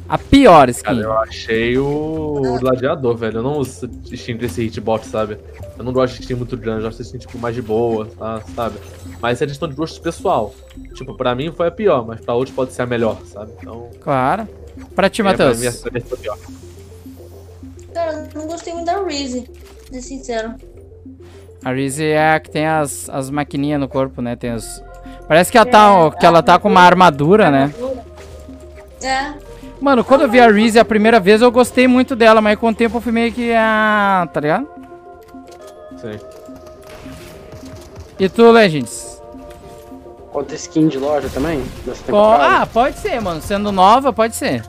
Speaker 1: A pior skin. Cara,
Speaker 2: eu achei o gladiador, velho. Eu não uso skin desse hitbox, sabe? Eu não gosto de skin muito grande, eu gosto de skin, tipo, mais de boa, tá, sabe? Mas é questão de gosto pessoal. Tipo, pra mim foi a pior, mas pra outros pode ser a melhor, sabe? Então...
Speaker 1: Claro. Pra ti, é, Matheus.
Speaker 3: Pra mim, a pior. Cara, eu não gostei muito da Reese, ser sincero.
Speaker 1: A Reese é a que tem as, as maquininhas no corpo, né? Tem os... Parece que ela, tá, é, que ela tá com uma armadura, né?
Speaker 3: É.
Speaker 1: Mano, quando eu vi a Reese a primeira vez, eu gostei muito dela, mas com o tempo eu fui meio que... Ah, tá ligado?
Speaker 2: Sim.
Speaker 1: E tu, Legends?
Speaker 4: Conta skin de loja também?
Speaker 1: ah, pode ser, mano. Sendo nova, pode ser.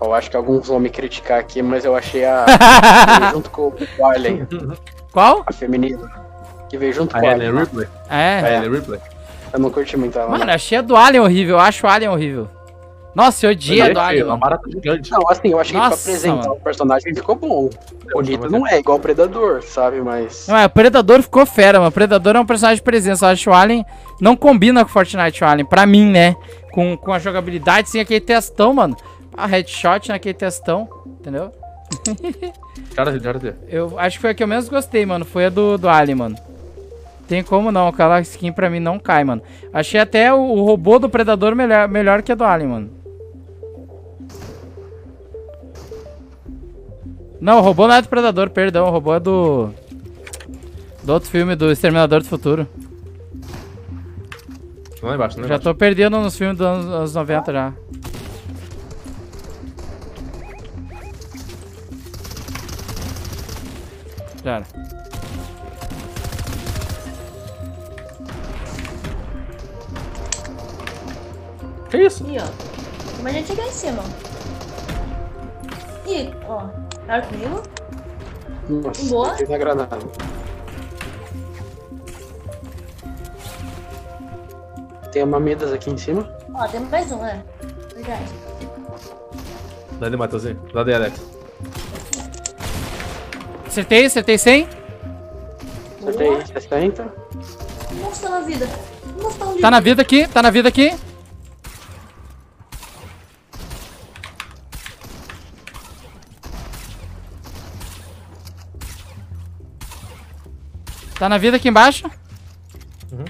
Speaker 4: Eu acho que alguns vão me criticar aqui, mas eu achei a. junto com o Alien.
Speaker 1: Qual?
Speaker 4: A feminina. Que veio junto
Speaker 2: a
Speaker 4: com
Speaker 2: a Alien. Ripley.
Speaker 1: É.
Speaker 2: A Alien Ripley.
Speaker 4: Eu não curti muito ela.
Speaker 1: Mano, achei a do Alien horrível. Eu acho o Alien horrível. Nossa, eu odiei a do Alien.
Speaker 2: Uma barata gigante.
Speaker 4: Não, assim, eu achei Nossa, que pra apresentar mano. o personagem ficou bom. Bonito não é igual o Predador, sabe? Mas.
Speaker 1: Não, é, o Predador ficou fera, mano. O Predador é um personagem de presença. Eu acho que o Alien não combina com o Fortnite, o Alien. Pra mim, né? Com, com a jogabilidade, sem aquele testão, mano. A headshot naquele testão, entendeu?
Speaker 2: Cara, cara,
Speaker 1: Eu acho que foi a que eu menos gostei, mano. Foi a do, do Alien, mano. Tem como não, aquela skin pra mim não cai, mano. Achei até o, o robô do Predador melhor, melhor que a do Alien, mano. Não, o robô não é do Predador, perdão. O robô é do... Do outro filme, do Exterminador do Futuro.
Speaker 2: Lá embaixo, lá
Speaker 1: Já
Speaker 2: embaixo.
Speaker 1: tô perdendo nos filmes dos anos, anos 90 já. Já era.
Speaker 2: Que isso?
Speaker 3: Ih, ó. Como a gente chegar em cima. Ih, ó. Tá comigo?
Speaker 4: Nossa,
Speaker 3: Boa.
Speaker 4: na granada. Tem uma Midas aqui em cima.
Speaker 3: Ó, tem mais um, é. Verdade.
Speaker 2: Dá de Matheusinho. Dá de Alex.
Speaker 1: Acertei, acertei 100.
Speaker 4: Acertei 60.
Speaker 3: Nossa, tá na vida. Nossa, tá
Speaker 1: Tá na vida aqui, tá na vida aqui. Tá na vida aqui embaixo.
Speaker 2: Uhum.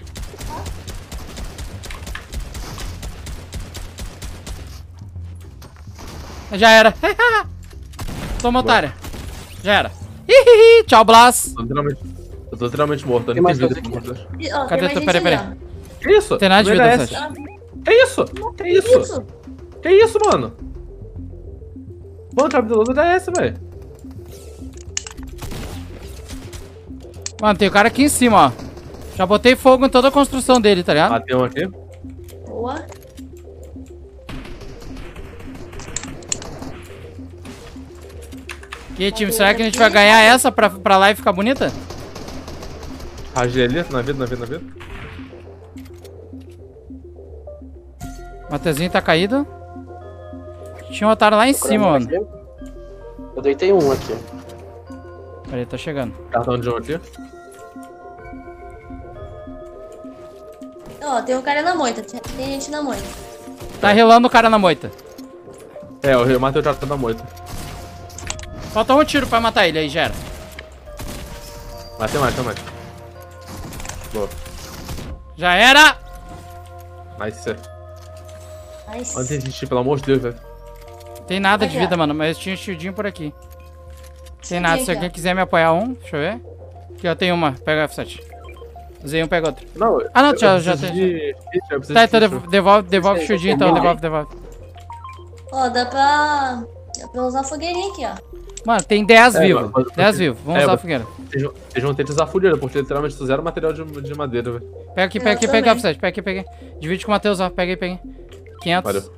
Speaker 1: Já era. Toma, otária. Já era. Hihihi, tchau, Blas.
Speaker 2: Tô literalmente, eu tô literalmente morto. Eu
Speaker 4: mais
Speaker 2: tenho vida,
Speaker 3: ó,
Speaker 1: Cadê tu? Peraí, peraí.
Speaker 2: Que isso?
Speaker 1: Tem nada de vida,
Speaker 2: merece.
Speaker 1: Sasha.
Speaker 2: Que isso? Que isso? Que isso, mano? Mano, o trap do Lodo é esse, velho.
Speaker 1: Mano, tem o cara aqui em cima, ó. Já botei fogo em toda a construção dele, tá ligado?
Speaker 2: Tem um aqui.
Speaker 3: Boa.
Speaker 1: E aí, time, será que a gente vai ganhar essa pra, pra live ficar bonita?
Speaker 2: Ragi ali, na vida, na vida, na vida.
Speaker 1: Mateuzinho tá caído. Tinha um otário lá em cima, mano.
Speaker 4: Eu deitei um aqui.
Speaker 1: Peraí, tá chegando.
Speaker 2: Cartão de aqui.
Speaker 3: Ó, tem um cara na moita. Tem gente na moita.
Speaker 1: Tá relando o cara na moita.
Speaker 2: É, eu matei o trap da moita.
Speaker 1: Falta um tiro pra matar ele aí, Gera.
Speaker 2: Matei mais, tem mais. Boa.
Speaker 1: Já era!
Speaker 2: Nice.
Speaker 3: Nice.
Speaker 2: Onde tem gente, pelo amor de Deus, velho.
Speaker 1: Tem nada de
Speaker 3: Aqui, ó.
Speaker 1: vida, mano, mas tinha um shieldinho por aqui. Tem
Speaker 3: Shieldinho
Speaker 1: nada, se
Speaker 3: aqui,
Speaker 1: alguém
Speaker 3: ó.
Speaker 1: quiser me apoiar um, deixa eu ver. Aqui, ó, tem uma, pega F7. Usei um, pega outro.
Speaker 2: Não,
Speaker 1: Ah, não,
Speaker 2: eu-
Speaker 1: já-
Speaker 2: eu
Speaker 1: já tem,
Speaker 2: de eu
Speaker 1: Tá,
Speaker 2: de
Speaker 1: então
Speaker 2: kit.
Speaker 1: dev- devolve, devolve o shieldinho, então, devolve, devolve.
Speaker 3: Ó, dá pra... Dá pra usar fogueirinha aqui, ó.
Speaker 1: Mano, tem 10
Speaker 2: É,
Speaker 1: vivos.
Speaker 2: mas-
Speaker 1: 10 vivos, vamos
Speaker 2: É,
Speaker 1: usar a fogueira.
Speaker 2: Vocês vão- ter que usar a fúria, porque literalmente tu zero material de, de madeira, velho.
Speaker 1: Pega aqui,
Speaker 3: Eu
Speaker 1: pega aqui, pega. F7, pega aqui, pega aqui. Divide com o Matheus, ó, pega aí, pega aí. 500.
Speaker 2: Valeu.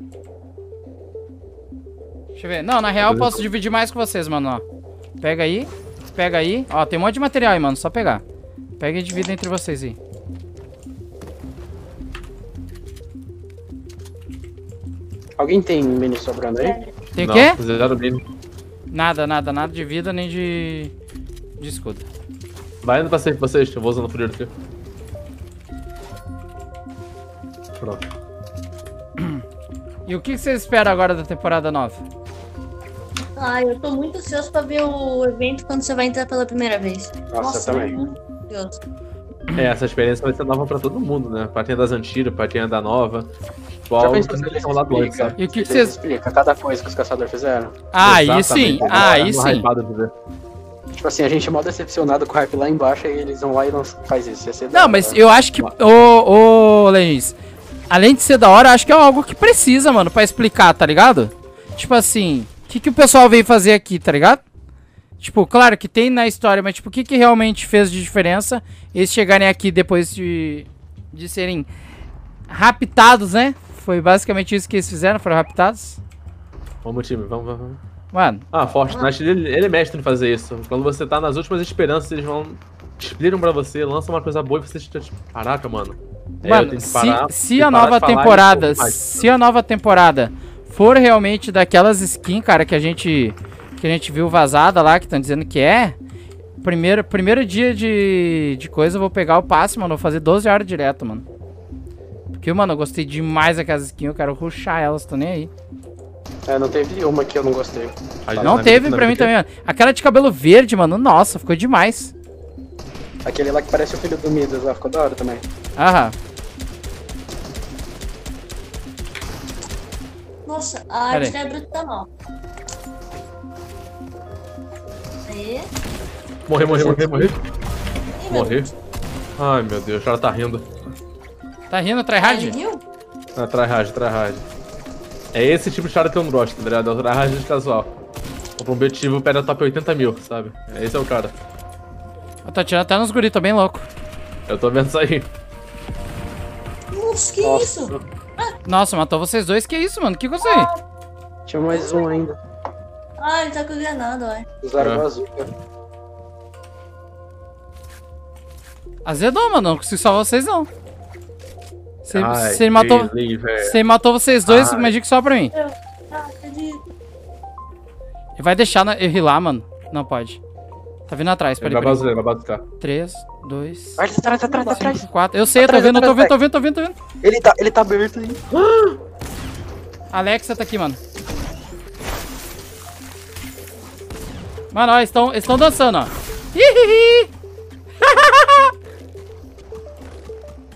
Speaker 1: Deixa eu ver. Não, na real eu posso dividir mais com vocês, mano, ó. Pega aí, pega aí. Ó, tem um monte de material aí, mano, só pegar. Pega e divida entre vocês aí.
Speaker 4: Alguém tem mini sobrando aí?
Speaker 1: Tem o quê?
Speaker 2: Zero mini.
Speaker 1: Nada, nada, nada de vida nem de... de escudo.
Speaker 2: Vai indo pra safe vocês, eu vou usando a fúria aqui. Pronto.
Speaker 1: E o que vocês esperam agora da temporada nova?
Speaker 3: Ah, eu tô muito ansioso pra ver o evento quando você vai entrar pela primeira vez.
Speaker 4: Nossa, eu também.
Speaker 3: muito ansioso.
Speaker 2: É, essa experiência vai ser nova pra todo mundo, né? Pra quem é das antigas, pra quem é da nova.
Speaker 4: Já
Speaker 2: Qual
Speaker 4: pensou se eles
Speaker 2: estão lá do sabe?
Speaker 1: E o que que vocês-
Speaker 4: explicam cada coisa que os caçadores fizeram?
Speaker 1: Ah, aí sim,
Speaker 2: Exatamente.
Speaker 1: aí
Speaker 2: Tô
Speaker 1: sim.
Speaker 4: Tipo assim, a gente é mó decepcionado com o hype lá embaixo e eles vão lá e não faz isso. Ia
Speaker 1: Não, mas eu acho que. Ô, ô, Legis. Além de ser da hora, acho que é algo que precisa, mano, pra explicar, tá ligado? Tipo assim, que, que o pessoal veio fazer aqui, tá ligado? Tipo, claro que tem na história, mas tipo, o que, que realmente fez de diferença eles chegarem aqui depois de. de serem raptados, né? Foi basicamente isso que eles fizeram, foram raptados.
Speaker 2: Vamos, time, vamos, vamos.
Speaker 1: Mano.
Speaker 2: Ah, Fortnite, ele, ele é mestre em fazer isso. Quando você tá nas últimas esperanças, eles vão. Explicam pra você, lançam uma coisa boa e você tipo, caraca, mano.
Speaker 1: É, mano, se, parar, se a nova temporada. Se a nova temporada for realmente daquelas skins, cara, que a gente. Que a gente viu vazada lá, que estão dizendo que é. Primeiro, primeiro dia de, de coisa, eu vou pegar o passe, mano. Vou fazer 12 horas direto, mano. Porque, mano, eu gostei demais daquelas skins. Eu quero ruxar elas, tô nem aí.
Speaker 4: É, não teve uma que eu não gostei.
Speaker 1: Não teve pra mim também, mano. Aquela de cabelo verde, mano. Nossa, ficou demais.
Speaker 4: Aquele lá que parece o filho do Midas lá, ficou da hora também.
Speaker 1: Aham.
Speaker 3: Nossa, a arte da bruta tá mal. Aí.
Speaker 2: Morri, morri, morri, morri. Morri. Ai, meu Deus, o cara tá rindo.
Speaker 1: Tá rindo, tryhard?
Speaker 2: Ah, tryhard, tryhard. É esse tipo de cara que eu não gosto, tá ligado? É o tryhard de casual. O objetivo pega top 80 mil, sabe? Esse é o cara.
Speaker 1: Eu tô atirando até nos guri, tô bem louco.
Speaker 2: Eu tô vendo isso aí.
Speaker 3: Nossa, que Nossa. isso?
Speaker 1: Nossa, matou vocês dois, que isso, mano? Que que aí?
Speaker 4: Tinha mais um ainda.
Speaker 3: Ah, ele tá com granada, ué.
Speaker 4: Usaram é. azul, cara.
Speaker 1: Azedou, mano. Não consigo salvar vocês, não. Você, matou. Você matou vocês dois, Ai. imagina que só pra mim. Eu, ah, Ele vai deixar eu rilar, mano. Não pode. Tá vindo atrás, peraí.
Speaker 2: Vai bazucar, vai bazucar.
Speaker 1: 3, 2.
Speaker 4: Vai atrás, atrás, atrás.
Speaker 1: 4. Eu sei, eu tô vendo, eu tô vendo, tô vendo, tô vendo, tô vendo.
Speaker 4: Ele tá, ele tá aberto aí.
Speaker 1: Alexa tá aqui, mano. Mano, ó, eles estão dançando, ó. Hihihi.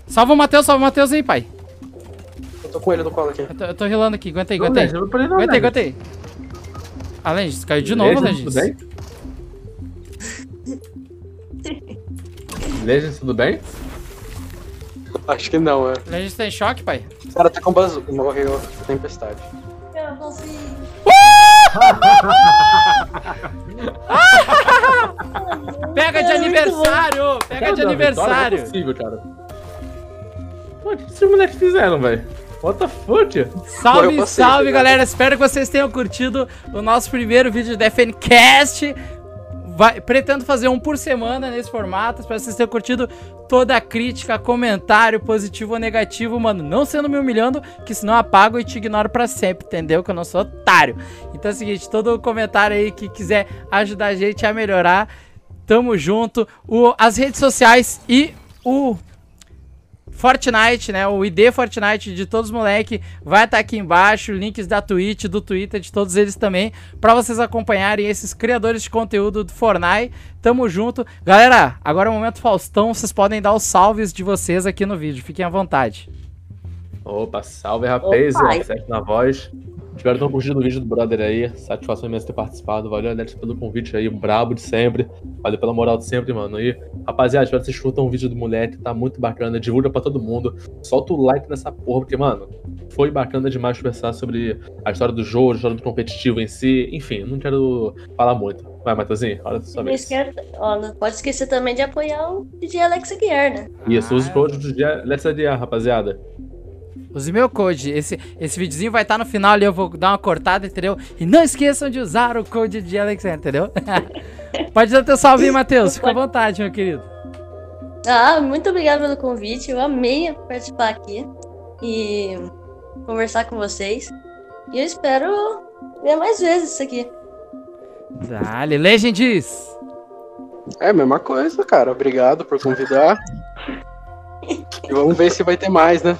Speaker 1: salva o Matheus, salva o Matheus aí, pai.
Speaker 4: Eu tô com ele no colo aqui.
Speaker 1: Eu tô, eu tô rilando aqui, aguenta aí, aguenta aí. Aguenta aí, aguenta aí. Ah, Legis, caiu de novo, Legis. Tudo bem?
Speaker 2: Legis, tudo bem?
Speaker 4: Acho que não, é.
Speaker 1: Tá em choque, pai?
Speaker 4: O cara tá com bazuca, morreu tempestade.
Speaker 3: Eu consigo.
Speaker 1: Pega de aniversário! Pega de aniversário! Não é possível, cara.
Speaker 2: Pô, o que esses moleques fizeram, velho? What the fuck?
Speaker 1: Salve, salve, galera! Espero que vocês tenham curtido o nosso primeiro vídeo do FNCast. Vai, pretendo fazer um por semana nesse formato. Espero que vocês tenham curtido toda a crítica, comentário, positivo ou negativo, mano. Não sendo me humilhando, que senão apago e te ignoro pra sempre, entendeu? Que eu não sou otário. Então é o seguinte, todo comentário aí que quiser ajudar a gente a melhorar, tamo junto. O, as redes sociais e o Fortnite, né? O ID Fortnite de todos os moleques vai estar tá aqui embaixo. Links da Twitch, do Twitter, de todos eles também. para vocês acompanharem esses criadores de conteúdo do Fortnite. Tamo junto. Galera, agora é o momento Faustão. Vocês podem dar os salves de vocês aqui no vídeo. Fiquem à vontade.
Speaker 2: Opa, salve rapaz. Certo na voz. Espero que tenham curtido o vídeo do brother aí. Satisfação imensa ter participado. Valeu, Alex, pelo convite aí. Brabo de sempre. Valeu pela moral de sempre, mano. E, rapaziada, espero que vocês curtam o vídeo do moleque. Tá muito bacana. Divulga pra todo mundo. Solta o like nessa porra, porque, mano, foi bacana demais conversar sobre a história do jogo, a história do competitivo em si. Enfim, não quero falar muito. Vai, Matheusinho, olha só
Speaker 3: não pode esquecer também de apoiar o DJ Alex Guiar, né?
Speaker 2: Isso, use o código do DJ Alex Guiar, rapaziada.
Speaker 1: Use meu code. Esse, esse videozinho vai estar tá no final ali, eu vou dar uma cortada, entendeu? E não esqueçam de usar o code de Alexander, entendeu? Pode dar teu salve, Matheus. Fica à vontade, meu querido.
Speaker 3: Ah, muito obrigado pelo convite. Eu amei participar aqui e conversar com vocês. E eu espero ver mais vezes isso aqui.
Speaker 1: Dale, Legends!
Speaker 4: É a mesma coisa, cara. Obrigado por convidar. e vamos ver se vai ter mais, né?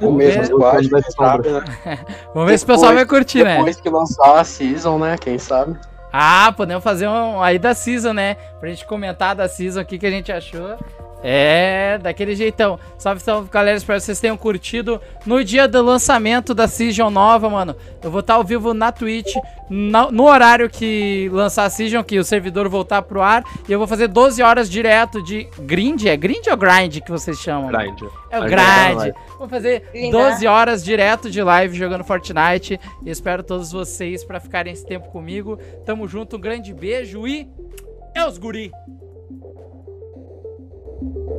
Speaker 4: O mesmo squad,
Speaker 1: quem sabe, né? Vamos ver se o pessoal vai curtir,
Speaker 4: depois
Speaker 1: né?
Speaker 4: Depois que lançar a season, né? Quem sabe?
Speaker 1: Ah, podemos fazer um aí da season, né? Pra gente comentar da season, o que, que a gente achou. É, daquele jeitão. Salve, salve, galera. Espero que vocês tenham curtido. No dia do lançamento da Season nova, mano, eu vou estar ao vivo na Twitch, no, no horário que lançar a Season, que o servidor voltar pro ar. E eu vou fazer 12 horas direto de grind. É grind ou grind que vocês chamam?
Speaker 2: Grind.
Speaker 1: É o grind. Vou fazer 12 horas direto de live jogando Fortnite. E espero todos vocês para ficarem esse tempo comigo. Tamo junto, um grande beijo e. É os guri! thank you